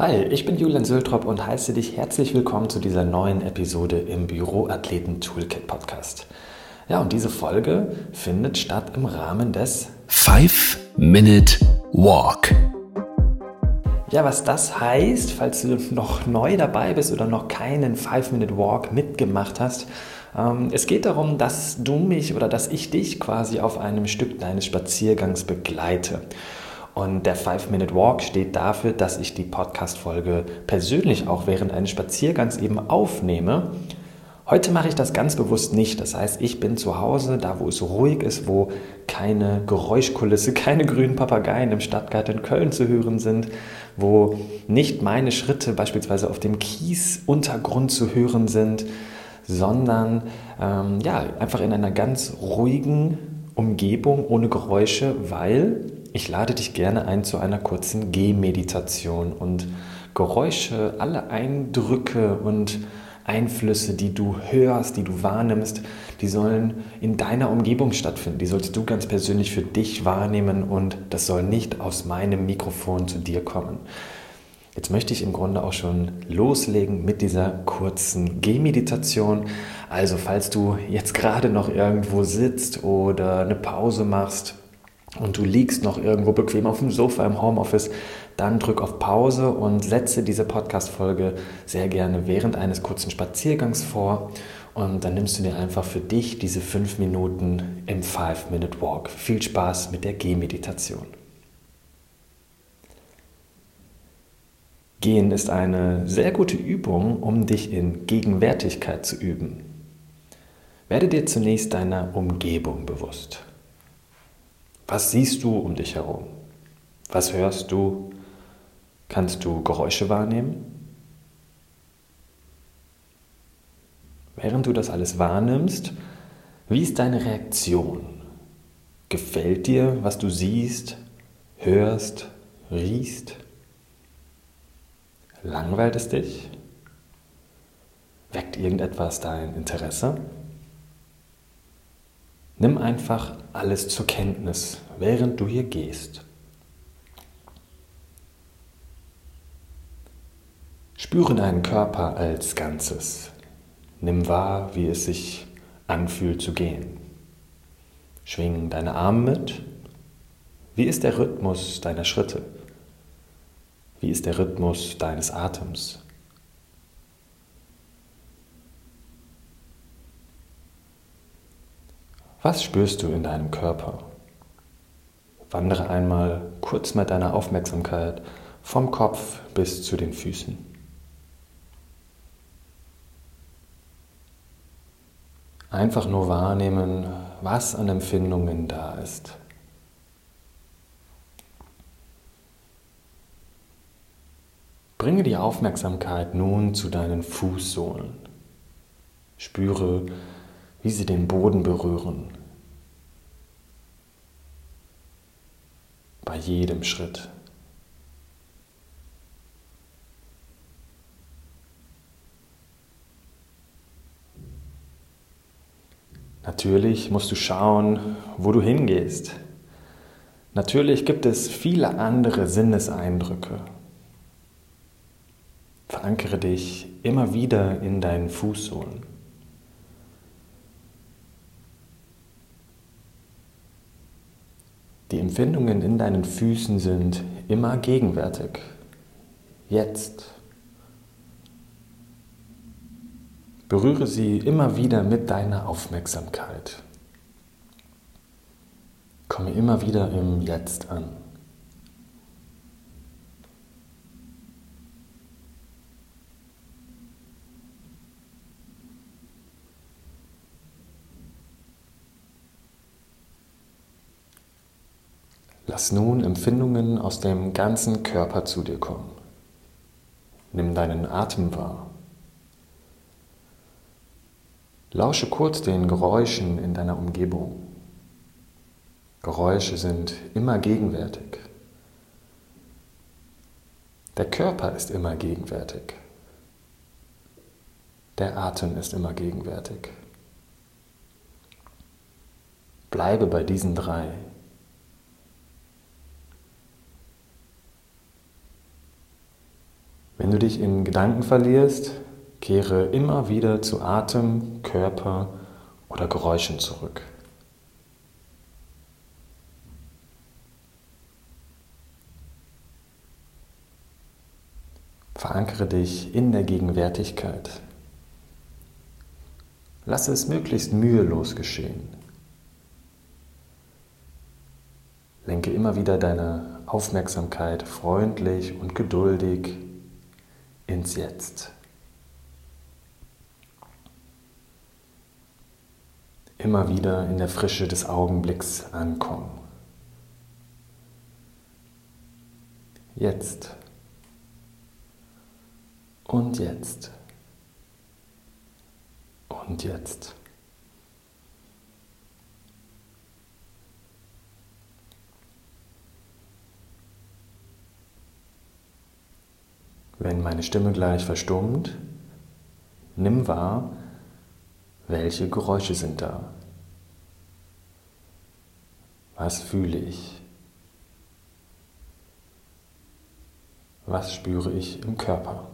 Hi, ich bin Julian Söltrop und heiße dich herzlich willkommen zu dieser neuen Episode im Büroathleten Toolkit Podcast. Ja, und diese Folge findet statt im Rahmen des 5-Minute Walk. Ja, was das heißt, falls du noch neu dabei bist oder noch keinen 5-Minute Walk mitgemacht hast, ähm, es geht darum, dass du mich oder dass ich dich quasi auf einem Stück deines Spaziergangs begleite. Und der 5-Minute Walk steht dafür, dass ich die Podcast-Folge persönlich auch während eines Spaziergangs eben aufnehme. Heute mache ich das ganz bewusst nicht. Das heißt, ich bin zu Hause, da wo es ruhig ist, wo keine Geräuschkulisse, keine grünen Papageien im Stadtgarten Köln zu hören sind, wo nicht meine Schritte beispielsweise auf dem Kiesuntergrund zu hören sind, sondern ähm, ja, einfach in einer ganz ruhigen Umgebung ohne Geräusche, weil ich lade dich gerne ein zu einer kurzen Gehmeditation und Geräusche, alle Eindrücke und Einflüsse, die du hörst, die du wahrnimmst, die sollen in deiner Umgebung stattfinden. Die sollst du ganz persönlich für dich wahrnehmen und das soll nicht aus meinem Mikrofon zu dir kommen. Jetzt möchte ich im Grunde auch schon loslegen mit dieser kurzen Gehmeditation. Also falls du jetzt gerade noch irgendwo sitzt oder eine Pause machst und du liegst noch irgendwo bequem auf dem Sofa im Homeoffice, dann drück auf Pause und setze diese Podcast-Folge sehr gerne während eines kurzen Spaziergangs vor. Und dann nimmst du dir einfach für dich diese fünf Minuten im Five-Minute-Walk. Viel Spaß mit der Gehmeditation. Gehen ist eine sehr gute Übung, um dich in Gegenwärtigkeit zu üben. Werde dir zunächst deiner Umgebung bewusst. Was siehst du um dich herum? Was hörst du? Kannst du Geräusche wahrnehmen? Während du das alles wahrnimmst, wie ist deine Reaktion? Gefällt dir, was du siehst, hörst, riechst? Langweilt es dich? Weckt irgendetwas dein Interesse? Nimm einfach alles zur Kenntnis, während du hier gehst. Spüre deinen Körper als Ganzes. Nimm wahr, wie es sich anfühlt zu gehen. Schwing deine Arme mit. Wie ist der Rhythmus deiner Schritte? Wie ist der Rhythmus deines Atems? Was spürst du in deinem Körper? Wandere einmal kurz mit deiner Aufmerksamkeit vom Kopf bis zu den Füßen. Einfach nur wahrnehmen, was an Empfindungen da ist. Bringe die Aufmerksamkeit nun zu deinen Fußsohlen. Spüre, wie sie den Boden berühren. Bei jedem Schritt. Natürlich musst du schauen, wo du hingehst. Natürlich gibt es viele andere Sinneseindrücke. Verankere dich immer wieder in deinen Fußsohlen. Die Empfindungen in deinen Füßen sind immer gegenwärtig. Jetzt. Berühre sie immer wieder mit deiner Aufmerksamkeit. Komme immer wieder im Jetzt an. Lass nun Empfindungen aus dem ganzen Körper zu dir kommen. Nimm deinen Atem wahr. Lausche kurz den Geräuschen in deiner Umgebung. Geräusche sind immer gegenwärtig. Der Körper ist immer gegenwärtig. Der Atem ist immer gegenwärtig. Bleibe bei diesen drei. Wenn du dich in Gedanken verlierst, kehre immer wieder zu Atem, Körper oder Geräuschen zurück. Verankere dich in der Gegenwärtigkeit. Lasse es möglichst mühelos geschehen. Lenke immer wieder deine Aufmerksamkeit freundlich und geduldig ins Jetzt. Immer wieder in der Frische des Augenblicks ankommen. Jetzt. Und jetzt. Und jetzt. Wenn meine Stimme gleich verstummt, nimm wahr, welche Geräusche sind da. Was fühle ich? Was spüre ich im Körper?